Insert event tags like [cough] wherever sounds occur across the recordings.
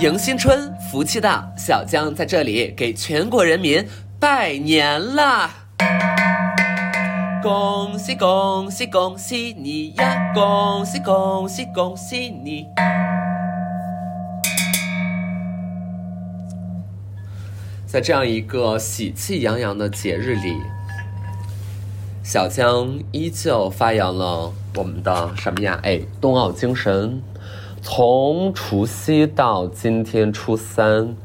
迎新春，福气到，小江在这里给全国人民拜年啦！恭喜恭喜恭喜你呀！恭喜恭喜恭喜你！在这样一个喜气洋洋的节日里，小江依旧发扬了我们的什么呀？哎，冬奥精神。从除夕到今天初三，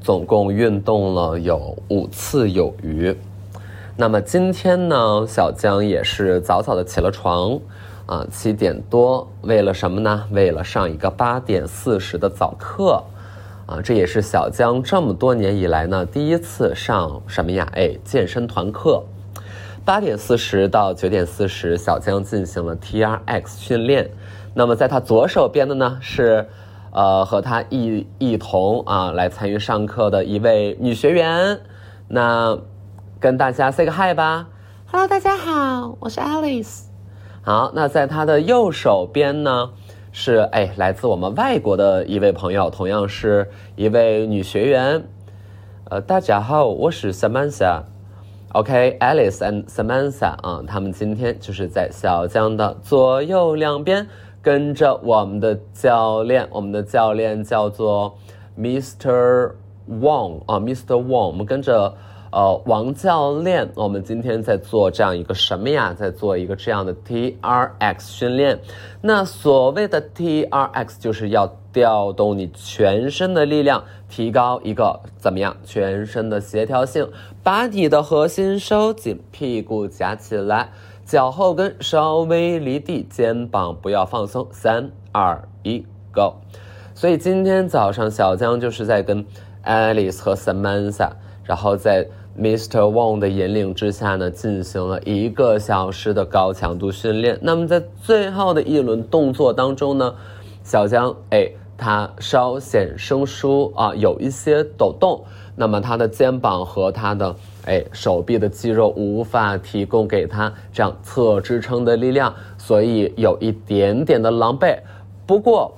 总共运动了有五次有余。那么今天呢，小江也是早早的起了床，啊，七点多，为了什么呢？为了上一个八点四十的早课，啊，这也是小江这么多年以来呢第一次上什么呀？哎，健身团课。八点四十到九点四十，小江进行了 T R X 训练。那么在他左手边的呢是，呃，和他一一同啊来参与上课的一位女学员，那跟大家 say 个 hi 吧，Hello，大家好，我是 Alice。好，那在他的右手边呢是哎来自我们外国的一位朋友，同样是一位女学员，呃，大家好，我是 Samantha。OK，Alice and Samantha 啊，他们今天就是在小江的左右两边。跟着我们的教练，我们的教练叫做 Mr. Wang 啊，Mr. Wang，我们跟着呃王教练，我们今天在做这样一个什么呀？在做一个这样的 TRX 训练。那所谓的 TRX 就是要调动你全身的力量，提高一个怎么样？全身的协调性，把你的核心收紧，屁股夹起来。脚后跟稍微离地，肩膀不要放松。三二一，Go！所以今天早上小江就是在跟 Alice 和 Samantha，然后在 Mr. Wang 的引领之下呢，进行了一个小时的高强度训练。那么在最后的一轮动作当中呢，小江哎，他稍显生疏啊，有一些抖动。那么他的肩膀和他的。哎，手臂的肌肉无法提供给他这样侧支撑的力量，所以有一点点的狼狈。不过，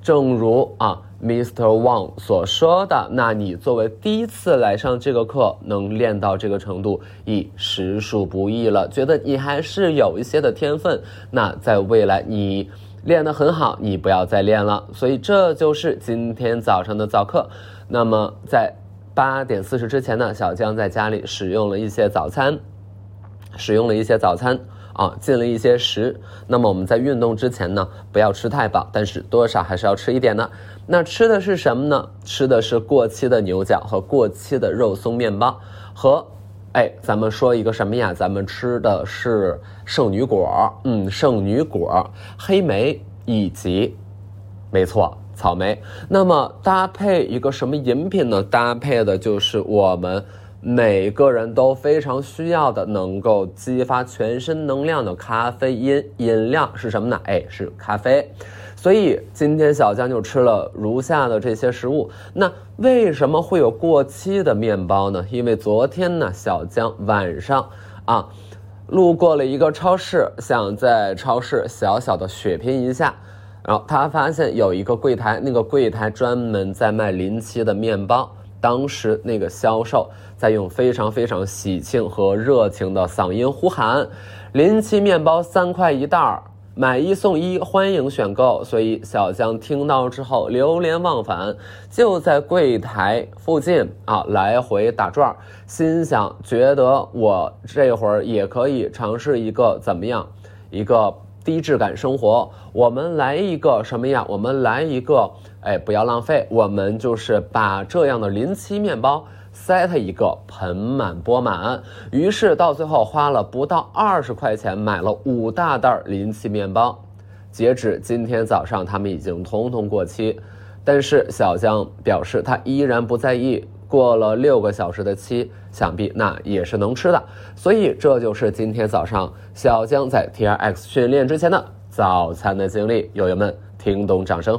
正如啊，Mr. Wang 所说的，那你作为第一次来上这个课，能练到这个程度，已实属不易了。觉得你还是有一些的天分，那在未来你练得很好，你不要再练了。所以这就是今天早上的早课。那么在。八点四十之前呢，小江在家里使用了一些早餐，使用了一些早餐啊，进了一些食。那么我们在运动之前呢，不要吃太饱，但是多少还是要吃一点的。那吃的是什么呢？吃的是过期的牛角和过期的肉松面包，和哎，咱们说一个什么呀？咱们吃的是圣女果，嗯，圣女果、黑莓以及，没错。草莓，那么搭配一个什么饮品呢？搭配的就是我们每个人都非常需要的，能够激发全身能量的咖啡因饮料是什么呢？哎，是咖啡。所以今天小江就吃了如下的这些食物。那为什么会有过期的面包呢？因为昨天呢，小江晚上啊，路过了一个超市，想在超市小小的血拼一下。然后他发现有一个柜台，那个柜台专门在卖临期的面包。当时那个销售在用非常非常喜庆和热情的嗓音呼喊：“临期面包三块一袋儿，买一送一，欢迎选购。”所以小江听到之后流连忘返，就在柜台附近啊来回打转，心想：觉得我这会儿也可以尝试一个怎么样一个。低质感生活，我们来一个什么呀？我们来一个，哎，不要浪费，我们就是把这样的临期面包塞他一个盆满钵满。于是到最后花了不到二十块钱买了五大袋临期面包。截止今天早上，他们已经通通过期，但是小江表示他依然不在意。过了六个小时的期，想必那也是能吃的。所以这就是今天早上小江在 T R X 训练之前的早餐的经历。友友们，听懂掌声。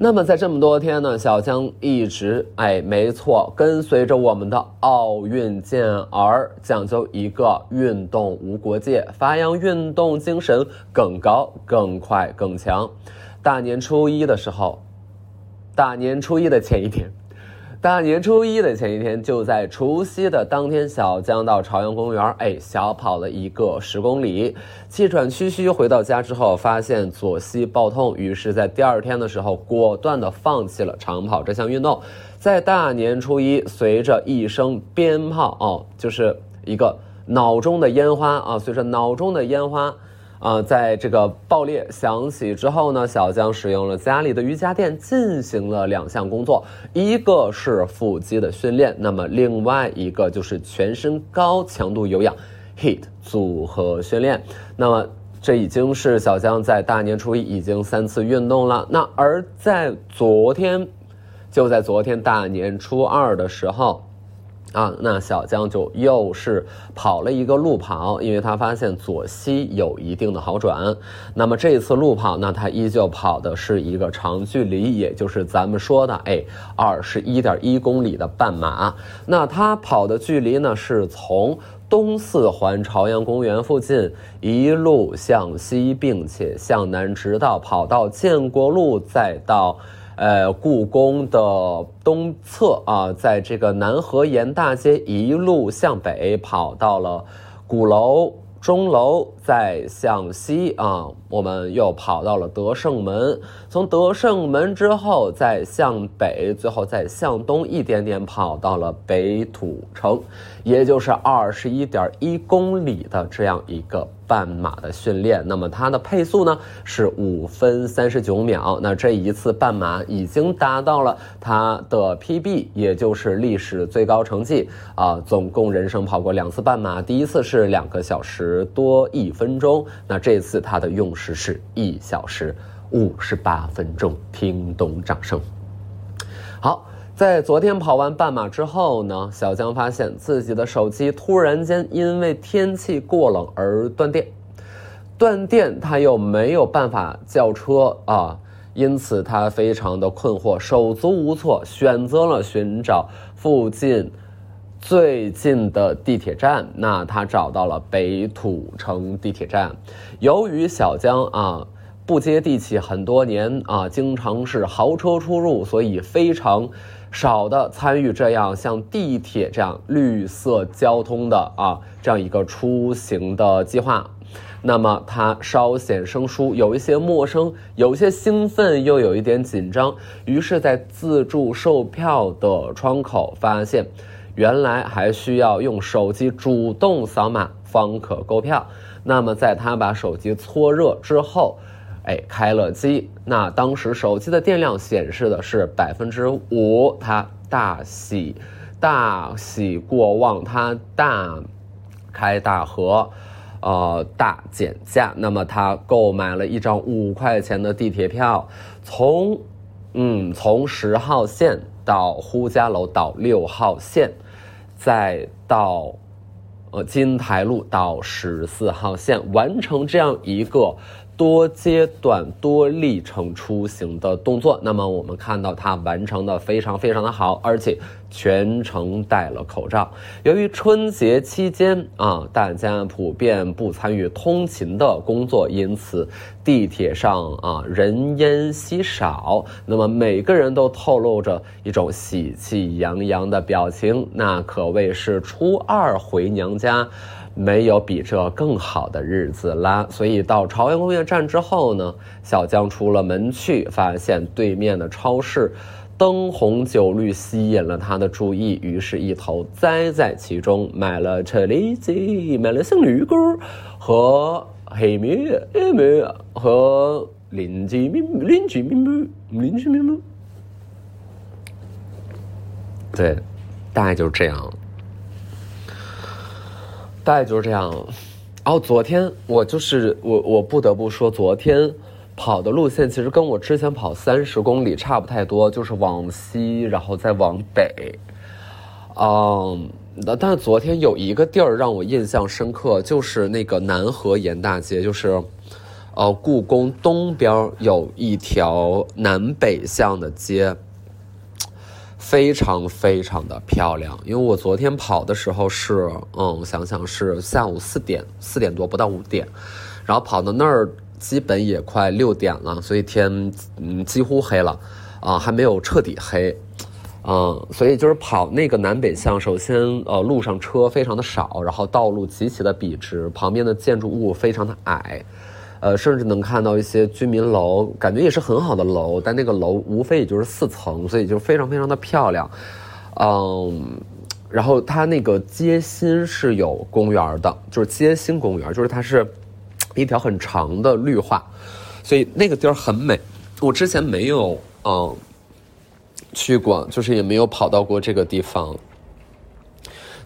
那么在这么多天呢，小江一直哎，没错，跟随着我们的奥运健儿，讲究一个运动无国界，发扬运动精神，更高、更快、更强。大年初一的时候。大年初一的前一天。大年初一的前一天，就在除夕的当天，小江到朝阳公园，哎，小跑了一个十公里，气喘吁吁回到家之后，发现左膝爆痛，于是，在第二天的时候，果断的放弃了长跑这项运动。在大年初一，随着一声鞭炮，哦，就是一个脑中的烟花啊，随着脑中的烟花。啊，在这个爆裂响起之后呢，小江使用了家里的瑜伽垫进行了两项工作，一个是腹肌的训练，那么另外一个就是全身高强度有氧 HIIT 组合训练。那么这已经是小江在大年初一已经三次运动了。那而在昨天，就在昨天大年初二的时候。啊，那小江就又是跑了一个路跑，因为他发现左膝有一定的好转。那么这一次路跑，那他依旧跑的是一个长距离，也就是咱们说的，哎，二十一点一公里的半马。那他跑的距离呢，是从东四环朝阳公园附近一路向西，并且向南，直到跑到建国路，再到。呃，故宫的东侧啊，在这个南河沿大街一路向北跑到了鼓楼。钟楼再向西啊，我们又跑到了德胜门。从德胜门之后再向北，最后再向东一点点跑到了北土城，也就是二十一点一公里的这样一个半马的训练。那么它的配速呢是五分三十九秒。那这一次半马已经达到了它的 PB，也就是历史最高成绩啊。总共人生跑过两次半马，第一次是两个小时。多一分钟，那这次它的用时是一小时五十八分钟，听懂掌声。好，在昨天跑完半马之后呢，小江发现自己的手机突然间因为天气过冷而断电，断电他又没有办法叫车啊，因此他非常的困惑，手足无措，选择了寻找附近。最近的地铁站，那他找到了北土城地铁站。由于小江啊不接地气很多年啊，经常是豪车出入，所以非常少的参与这样像地铁这样绿色交通的啊这样一个出行的计划。那么他稍显生疏，有一些陌生，有一些兴奋，又有一点紧张。于是，在自助售票的窗口发现。原来还需要用手机主动扫码方可购票。那么，在他把手机搓热之后，哎，开了机。那当时手机的电量显示的是百分之五。他大喜，大喜过望，他大开大合，呃，大减价。那么他购买了一张五块钱的地铁票，从，嗯，从十号线到呼家楼到六号线。再到，呃，金台路到十四号线，完成这样一个。多阶段、多历程出行的动作，那么我们看到他完成的非常非常的好，而且全程戴了口罩。由于春节期间啊，大家普遍不参与通勤的工作，因此地铁上啊人烟稀少。那么每个人都透露着一种喜气洋洋的表情，那可谓是初二回娘家。没有比这更好的日子啦，所以到朝阳公园站之后呢，小江出了门去，发现对面的超市灯红酒绿，吸引了他的注意，于是，一头栽在其中，买了车厘子，买了生绿果和黑米、黑米和邻居面邻居面膜，邻居面膜，对，大概就是这样。大概就是这样，然后昨天我就是我我不得不说，昨天跑的路线其实跟我之前跑三十公里差不太多，就是往西然后再往北，嗯，但是昨天有一个地儿让我印象深刻，就是那个南河沿大街，就是呃故宫东边有一条南北向的街。非常非常的漂亮，因为我昨天跑的时候是，嗯，我想想是下午四点四点多不到五点，然后跑到那儿基本也快六点了，所以天嗯几乎黑了，啊，还没有彻底黑。嗯，所以就是跑那个南北向，首先呃路上车非常的少，然后道路极其的笔直，旁边的建筑物非常的矮，呃，甚至能看到一些居民楼，感觉也是很好的楼，但那个楼无非也就是四层，所以就非常非常的漂亮。嗯，然后它那个街心是有公园的，就是街心公园，就是它是一条很长的绿化，所以那个地儿很美。我之前没有嗯。去过，就是也没有跑到过这个地方，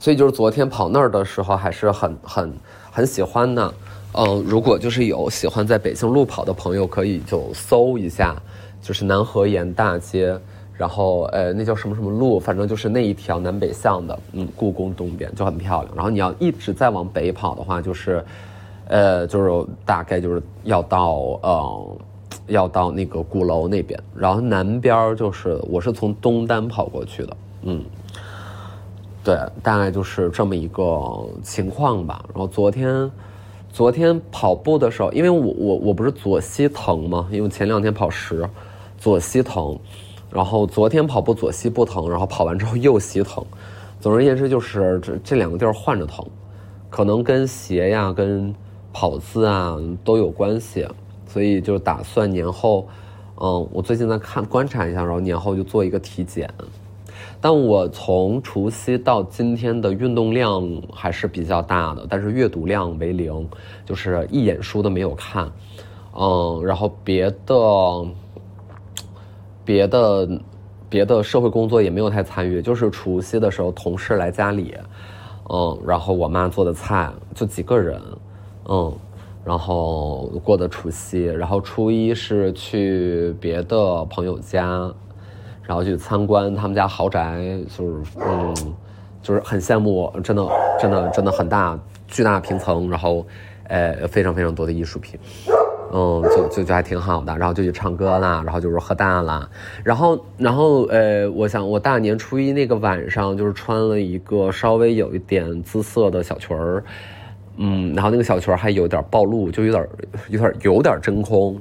所以就是昨天跑那儿的时候还是很很很喜欢的。嗯，如果就是有喜欢在北京路跑的朋友，可以就搜一下，就是南河沿大街，然后呃那叫什么什么路，反正就是那一条南北向的，嗯，故宫东边就很漂亮。然后你要一直在往北跑的话，就是呃就是大概就是要到嗯。要到那个鼓楼那边，然后南边就是我是从东单跑过去的，嗯，对，大概就是这么一个情况吧。然后昨天，昨天跑步的时候，因为我我我不是左膝疼吗？因为前两天跑十，左膝疼，然后昨天跑步左膝不疼，然后跑完之后右膝疼。总而言之，就是这这两个地儿换着疼，可能跟鞋呀、跟跑姿啊都有关系。所以就打算年后，嗯，我最近在看观察一下，然后年后就做一个体检。但我从除夕到今天的运动量还是比较大的，但是阅读量为零，就是一眼书都没有看。嗯，然后别的、别的、别的社会工作也没有太参与，就是除夕的时候同事来家里，嗯，然后我妈做的菜，就几个人，嗯。然后过的除夕，然后初一是去别的朋友家，然后去参观他们家豪宅，就是嗯，就是很羡慕，真的真的真的很大，巨大平层，然后，呃，非常非常多的艺术品，嗯，就就就还挺好的，然后就去唱歌啦，然后就是喝大了，然后然后呃，我想我大年初一那个晚上就是穿了一个稍微有一点姿色的小裙儿。嗯，然后那个小裙还有点暴露，就有点有点有点真空。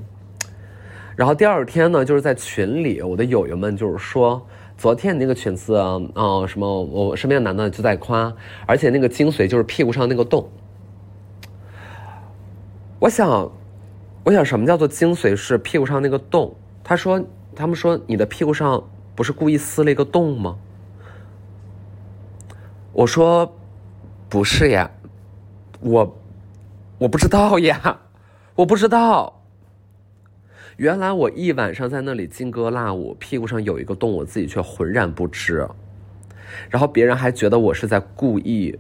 然后第二天呢，就是在群里，我的友友们就是说，昨天那个裙子啊，什么我身边的男的就在夸，而且那个精髓就是屁股上那个洞。我想，我想什么叫做精髓是屁股上那个洞？他说，他们说你的屁股上不是故意撕了一个洞吗？我说，不是呀。我我不知道呀，我不知道。原来我一晚上在那里劲歌辣舞，屁股上有一个洞，我自己却浑然不知。然后别人还觉得我是在故意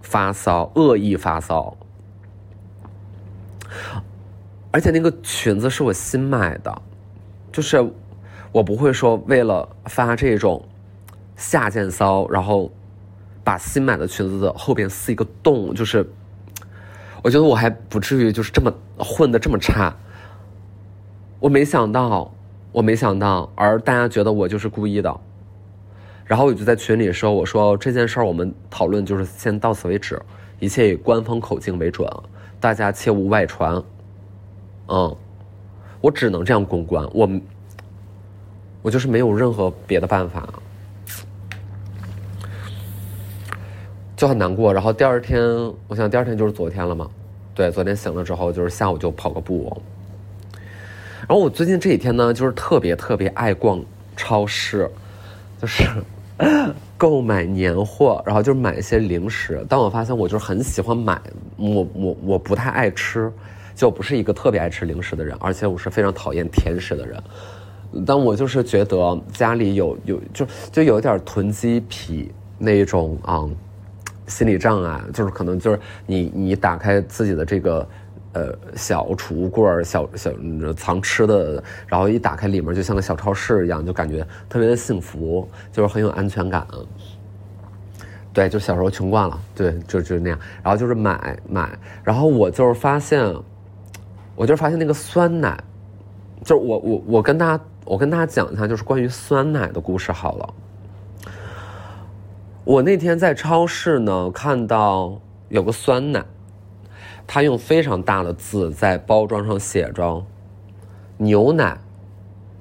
发骚、恶意发骚。而且那个裙子是我新买的，就是我不会说为了发这种下贱骚，然后。把新买的裙子的后边撕一个洞，就是，我觉得我还不至于就是这么混的这么差。我没想到，我没想到，而大家觉得我就是故意的。然后我就在群里说：“我说这件事儿我们讨论就是先到此为止，一切以官方口径为准，大家切勿外传。”嗯，我只能这样公关，我我就是没有任何别的办法。就很难过，然后第二天，我想第二天就是昨天了嘛，对，昨天醒了之后就是下午就跑个步。然后我最近这几天呢，就是特别特别爱逛超市，就是 [laughs] 购买年货，然后就是买一些零食。但我发现我就是很喜欢买，我我我不太爱吃，就不是一个特别爱吃零食的人，而且我是非常讨厌甜食的人。但我就是觉得家里有有就就有点囤积癖那种啊。心理障碍就是可能就是你你打开自己的这个呃小储物柜儿小小藏吃的，然后一打开里面就像个小超市一样，就感觉特别的幸福，就是很有安全感。对，就小时候穷惯了，对，就就那样。然后就是买买，然后我就是发现，我就发现那个酸奶，就是我我我跟大家我跟大家讲一下，就是关于酸奶的故事好了。我那天在超市呢，看到有个酸奶，他用非常大的字在包装上写着“牛奶，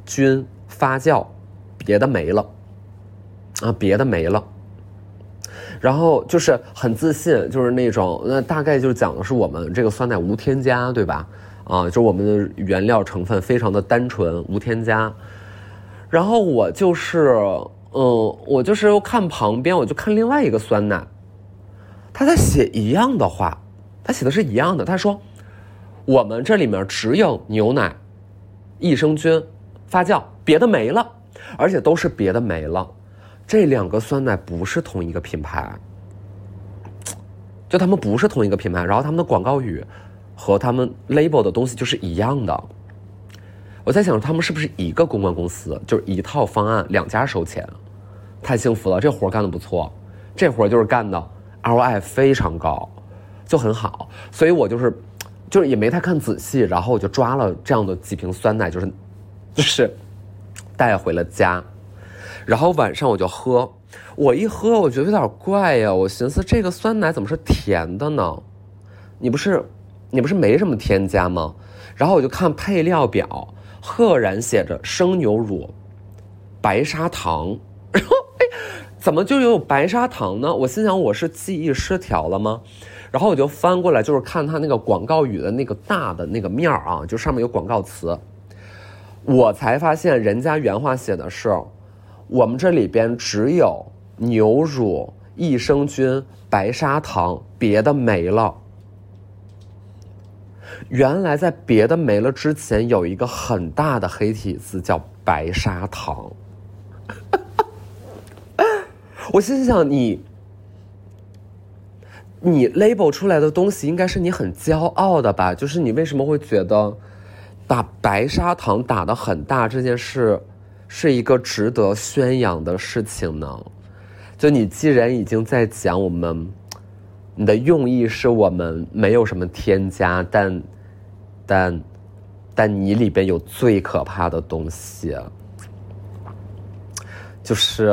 菌发酵，别的没了，啊，别的没了。然后就是很自信，就是那种，那大概就讲的是我们这个酸奶无添加，对吧？啊，就我们的原料成分非常的单纯，无添加。然后我就是，嗯，我就是看旁边，我就看另外一个酸奶，他在写一样的话，他写的是一样的，他说我们这里面只有牛奶、益生菌、发酵，别的没了，而且都是别的没了。这两个酸奶不是同一个品牌，就他们不是同一个品牌，然后他们的广告语和他们 label 的东西就是一样的。我在想，他们是不是一个公关公司，就是一套方案，两家收钱？太幸福了，这活干的不错，这活就是干的 ROI 非常高，就很好。所以我就是，就是也没太看仔细，然后我就抓了这样的几瓶酸奶，就是就是 [laughs] 带回了家。然后晚上我就喝，我一喝我觉得有点怪呀，我寻思这个酸奶怎么是甜的呢？你不是，你不是没什么添加吗？然后我就看配料表，赫然写着生牛乳、白砂糖，然 [laughs] 后哎，怎么就有白砂糖呢？我心想我是记忆失调了吗？然后我就翻过来，就是看它那个广告语的那个大的那个面啊，就上面有广告词，我才发现人家原话写的是。我们这里边只有牛乳、益生菌、白砂糖，别的没了。原来在别的没了之前，有一个很大的黑体字叫白砂糖。[laughs] 我心想，你，你 label 出来的东西应该是你很骄傲的吧？就是你为什么会觉得把白砂糖打的很大这件事？是一个值得宣扬的事情呢。就你既然已经在讲我们，你的用意是我们没有什么添加，但，但，但你里边有最可怕的东西，就是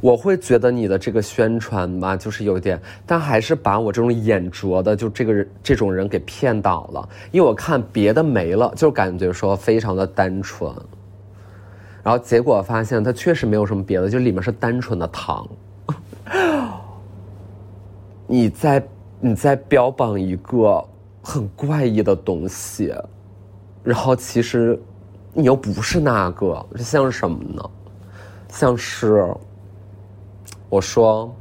我会觉得你的这个宣传吧，就是有点，但还是把我这种眼拙的就这个人这种人给骗倒了。因为我看别的没了，就感觉说非常的单纯。然后结果发现它确实没有什么别的，就里面是单纯的糖。你 [laughs] 在你在标榜一个很怪异的东西，然后其实你又不是那个，像什么呢？像是我说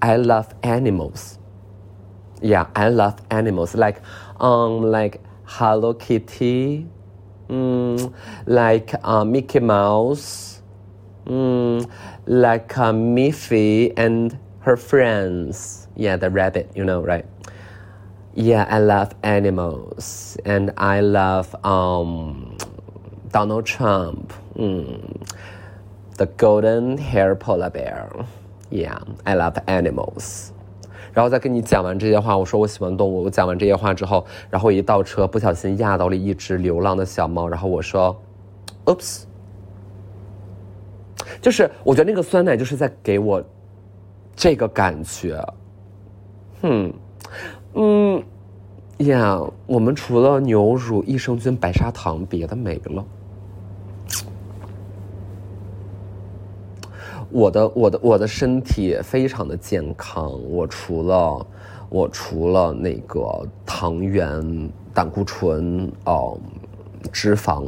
，I love animals. Yeah, I love animals. Like, um, like Hello Kitty. Mm, like uh, Mickey Mouse, mm, like uh, Miffy and her friends. Yeah, the rabbit, you know, right? Yeah, I love animals, and I love um, Donald Trump, mm, the golden hair polar bear. Yeah, I love animals. 然后再跟你讲完这些话，我说我喜欢动物。我讲完这些话之后，然后一倒车，不小心压到了一只流浪的小猫。然后我说，Oops，就是我觉得那个酸奶就是在给我这个感觉。哼嗯嗯呀，我们除了牛乳、益生菌、白砂糖，别的没了。我的我的我的身体非常的健康，我除了我除了那个糖原、胆固醇、哦脂肪，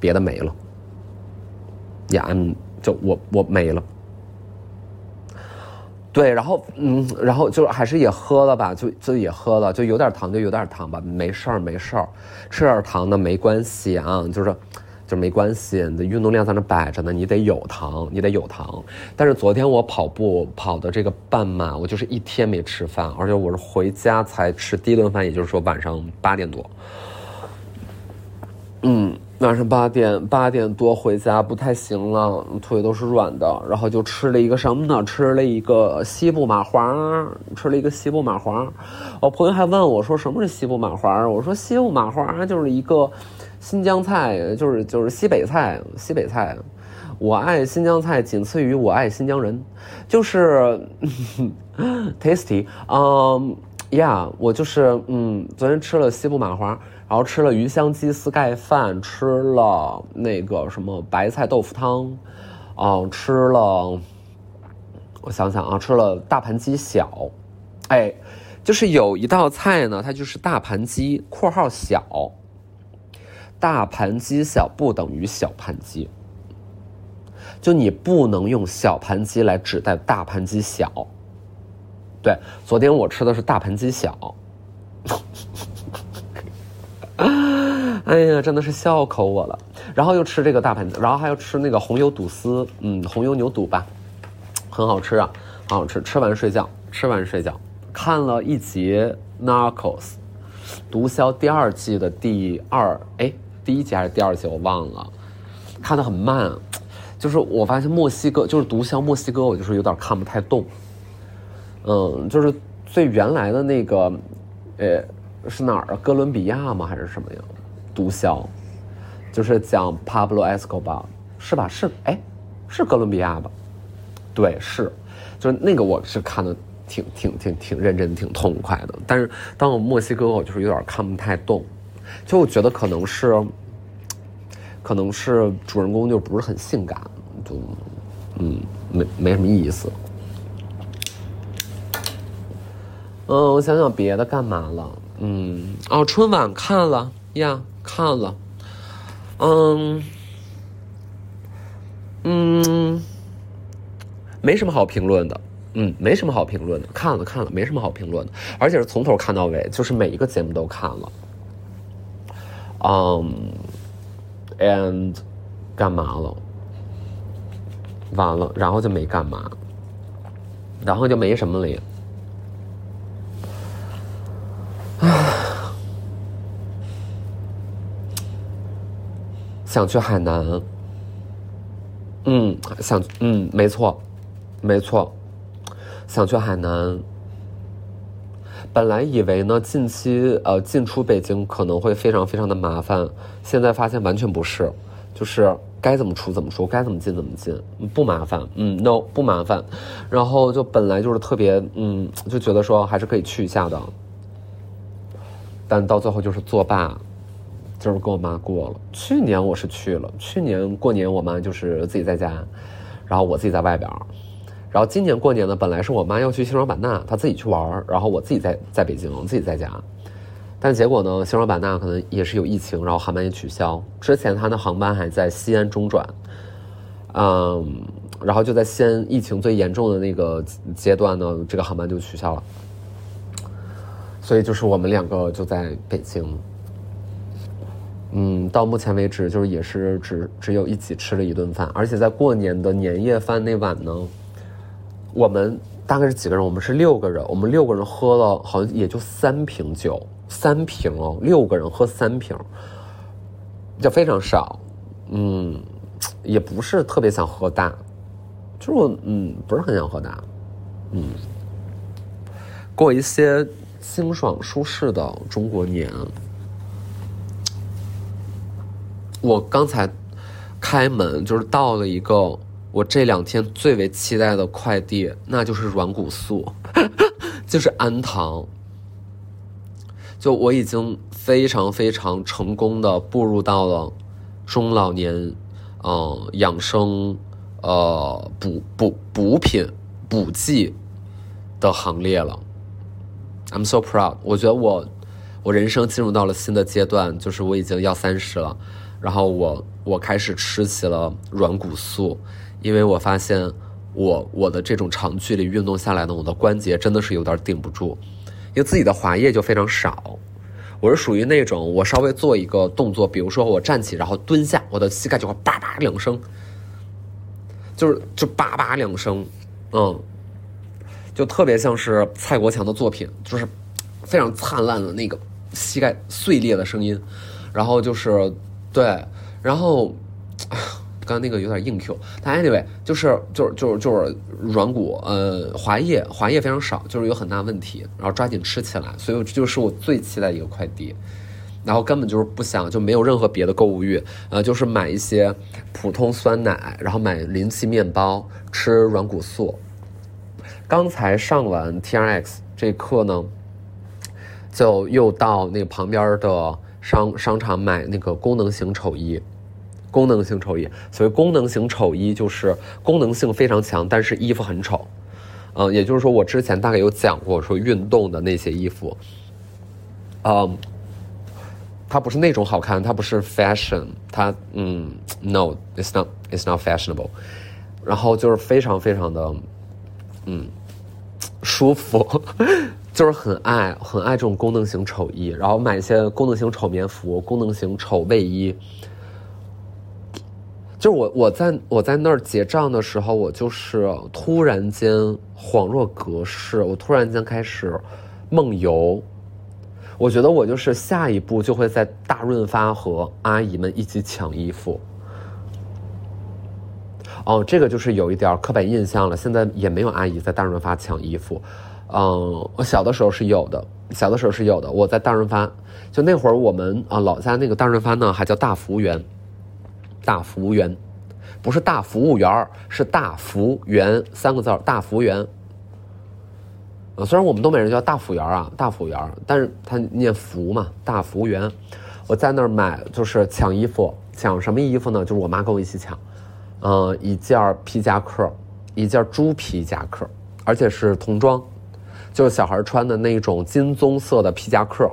别的没了。呀，就我我没了。对，然后嗯，然后就还是也喝了吧，就就也喝了，就有点糖就有点糖吧，没事儿没事儿，吃点糖的没关系啊，就是。就没关系，你的运动量在那摆着呢，你得有糖，你得有糖。但是昨天我跑步跑的这个半马，我就是一天没吃饭，而且我是回家才吃第一顿饭，也就是说晚上八点多。嗯，晚上八点八点多回家不太行了，腿都是软的，然后就吃了一个什么呢？吃了一个西部麻花，吃了一个西部麻花。我朋友还问我说什么是西部麻花？我说西部麻花就是一个。新疆菜就是就是西北菜，西北菜，我爱新疆菜，仅次于我爱新疆人，就是 [laughs] tasty，嗯，呀，我就是嗯，昨天吃了西部麻花，然后吃了鱼香鸡丝盖饭，吃了那个什么白菜豆腐汤，啊，吃了，我想想啊，吃了大盘鸡小，哎，就是有一道菜呢，它就是大盘鸡（括号小），大盘鸡小不等于小盘鸡，就你不能用小盘鸡来指代大盘鸡小。对，昨天我吃的是大盘鸡小。[laughs] 哎呀，真的是笑口我了。然后又吃这个大盘子，然后还要吃那个红油肚丝，嗯，红油牛肚吧，很好吃啊，很好吃。吃完睡觉，吃完睡觉。看了一集《Narcos》，毒枭第二季的第二，哎，第一集还是第二集我忘了，看的很慢。就是我发现墨西哥，就是毒枭墨西哥，我就是有点看不太动。嗯，就是最原来的那个，呃。是哪儿？哥伦比亚吗？还是什么呀？毒枭，就是讲 Pablo Escobar，是吧？是，哎，是哥伦比亚吧？对，是，就是那个我是看的挺挺挺挺认真、挺痛快的。但是当我墨西哥，我就是有点看不太动，就我觉得可能是，可能是主人公就不是很性感，就嗯，没没什么意思。嗯，我想想别的干嘛了。嗯哦，春晚看了呀，看了，嗯嗯，没什么好评论的，嗯，没什么好评论的，看了看了，没什么好评论的，而且是从头看到尾，就是每一个节目都看了，嗯，and 干嘛了？完了，然后就没干嘛，然后就没什么了。想去海南，嗯，想，嗯，没错，没错，想去海南。本来以为呢，近期呃进出北京可能会非常非常的麻烦，现在发现完全不是，就是该怎么出怎么出，该怎么进怎么进，不麻烦，嗯，no 不麻烦。然后就本来就是特别，嗯，就觉得说还是可以去一下的，但到最后就是作罢。就是跟我妈过了。去年我是去了，去年过年我妈就是自己在家，然后我自己在外边然后今年过年呢，本来是我妈要去西双版纳，她自己去玩然后我自己在在北京，我自己在家。但结果呢，西双版纳可能也是有疫情，然后航班也取消。之前她的航班还在西安中转，嗯，然后就在西安疫情最严重的那个阶段呢，这个航班就取消了。所以就是我们两个就在北京。嗯，到目前为止就是也是只只有一起吃了一顿饭，而且在过年的年夜饭那晚呢，我们大概是几个人？我们是六个人，我们六个人喝了好像也就三瓶酒，三瓶哦，六个人喝三瓶，就非常少。嗯，也不是特别想喝大，就是我嗯不是很想喝大，嗯，过一些清爽舒适的中国年。我刚才开门，就是到了一个我这两天最为期待的快递，那就是软骨素，[laughs] 就是安糖。就我已经非常非常成功的步入到了中老年，嗯，养生，呃，补补补品补剂的行列了。I'm so proud，我觉得我我人生进入到了新的阶段，就是我已经要三十了。然后我我开始吃起了软骨素，因为我发现我我的这种长距离运动下来呢，我的关节真的是有点顶不住，因为自己的滑液就非常少。我是属于那种我稍微做一个动作，比如说我站起然后蹲下，我的膝盖就会叭叭两声，就是就叭叭两声，嗯，就特别像是蔡国强的作品，就是非常灿烂的那个膝盖碎裂的声音，然后就是。对，然后，刚刚那个有点硬 Q，但 anyway 就是就是就是就是软骨，呃，滑液滑液非常少，就是有很大问题，然后抓紧吃起来，所以这就是我最期待一个快递，然后根本就是不想就没有任何别的购物欲，呃，就是买一些普通酸奶，然后买临期面包，吃软骨素。刚才上完 T R X 这课呢，就又到那个旁边的。商商场买那个功能型丑衣，功能性丑衣。所谓功能型丑衣，就是功能性非常强，但是衣服很丑。嗯，也就是说，我之前大概有讲过，说运动的那些衣服，嗯，它不是那种好看，它不是 fashion，它嗯，no，it's not，it's not fashionable。然后就是非常非常的，嗯，舒服。就是很爱很爱这种功能型丑衣，然后买一些功能型丑棉服、功能型丑卫衣。就是我我在我在那儿结账的时候，我就是突然间恍若隔世，我突然间开始梦游。我觉得我就是下一步就会在大润发和阿姨们一起抢衣服。哦，这个就是有一点刻板印象了。现在也没有阿姨在大润发抢衣服。嗯，我小的时候是有的，小的时候是有的。我在大润发，就那会儿我们啊老家那个大润发呢，还叫大服务员，大服务员，不是大服务员是大服员三个字大服务员。呃，虽然我们东北人叫大服务员啊，大服务员，但是他念服嘛，大服务员。我在那儿买，就是抢衣服，抢什么衣服呢？就是我妈跟我一起抢，嗯，一件皮夹克，一件猪皮夹克，而且是童装。就是小孩穿的那种金棕色的皮夹克，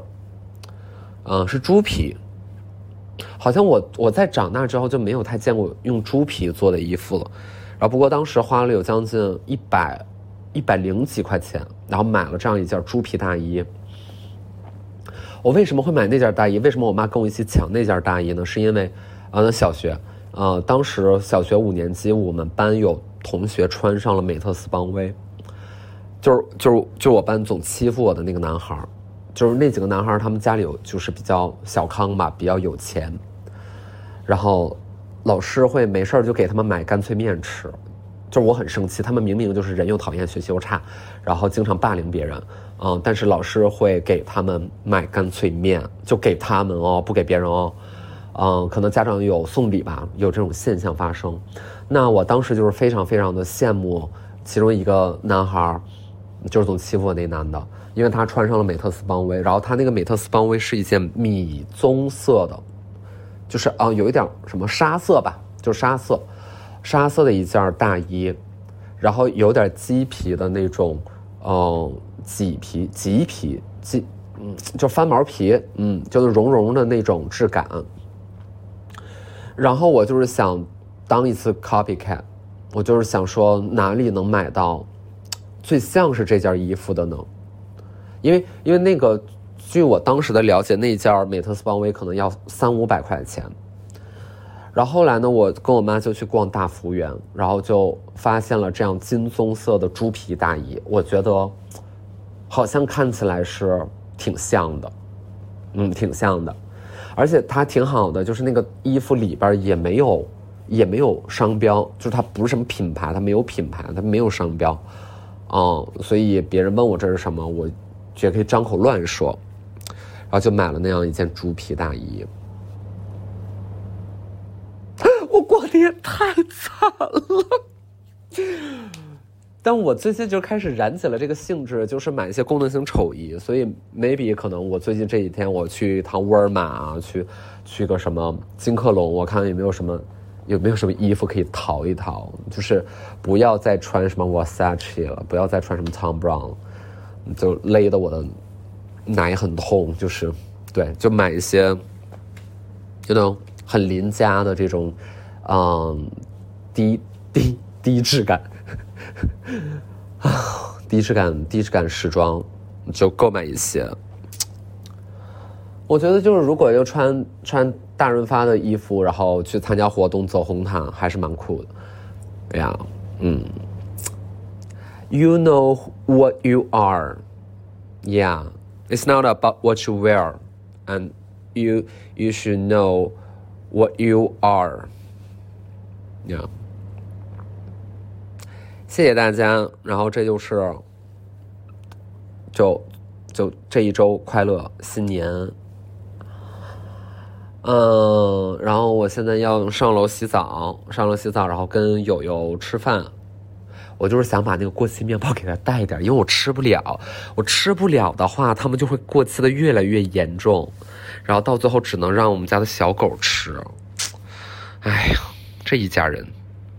嗯，是猪皮。好像我我在长大之后就没有太见过用猪皮做的衣服了。然后不过当时花了有将近一百一百零几块钱，然后买了这样一件猪皮大衣。我为什么会买那件大衣？为什么我妈跟我一起抢那件大衣呢？是因为，呃，小学，呃，当时小学五年级，我们班有同学穿上了美特斯邦威。就是就是就我班总欺负我的那个男孩就是那几个男孩他们家里有就是比较小康吧，比较有钱。然后老师会没事就给他们买干脆面吃，就是我很生气，他们明明就是人又讨厌，学习又差，然后经常霸凌别人，嗯，但是老师会给他们买干脆面，就给他们哦，不给别人哦，嗯，可能家长有送礼吧，有这种现象发生。那我当时就是非常非常的羡慕其中一个男孩儿就是总欺负我那男的，因为他穿上了美特斯邦威，然后他那个美特斯邦威是一件米棕色的，就是啊有一点什么沙色吧，就沙色，沙色的一件大衣，然后有点鸡皮的那种，嗯，麂皮、麂皮、麂，嗯，就翻毛皮，嗯，就是绒绒的那种质感。然后我就是想当一次 copycat，我就是想说哪里能买到。最像是这件衣服的呢，因为因为那个，据我当时的了解，那件美特斯邦威可能要三五百块钱。然后后来呢，我跟我妈就去逛大福源，然后就发现了这样金棕色的猪皮大衣，我觉得好像看起来是挺像的，嗯，挺像的，而且它挺好的，就是那个衣服里边也没有也没有商标，就是它不是什么品牌，它没有品牌，它没有商标。哦，所以别人问我这是什么，我也可以张口乱说，然后就买了那样一件猪皮大衣。[laughs] 我过得也太惨了，[laughs] 但我最近就开始燃起了这个兴致，就是买一些功能性丑衣。所以 maybe 可能我最近这几天我去一趟沃尔玛啊，去去个什么金客隆，我看有没有什么。有没有什么衣服可以淘一淘？就是不要再穿什么 Versace 了，不要再穿什么 Tom Brown，就勒得我的奶很痛。就是，对，就买一些，you know，很邻家的这种，嗯，低低低质感，啊，低质感低质感时装，就购买一些。我觉得就是如果要穿穿。大润发的衣服，然后去参加活动，走红毯，还是蛮酷的。哎呀，嗯，You know what you are, yeah. It's not about what you wear, and you you should know what you are, yeah. 谢谢大家，然后这就是，就就这一周快乐，新年。嗯，然后我现在要上楼洗澡，上楼洗澡，然后跟友友吃饭。我就是想把那个过期面包给他带点，因为我吃不了。我吃不了的话，他们就会过期的越来越严重，然后到最后只能让我们家的小狗吃。哎呀，这一家人。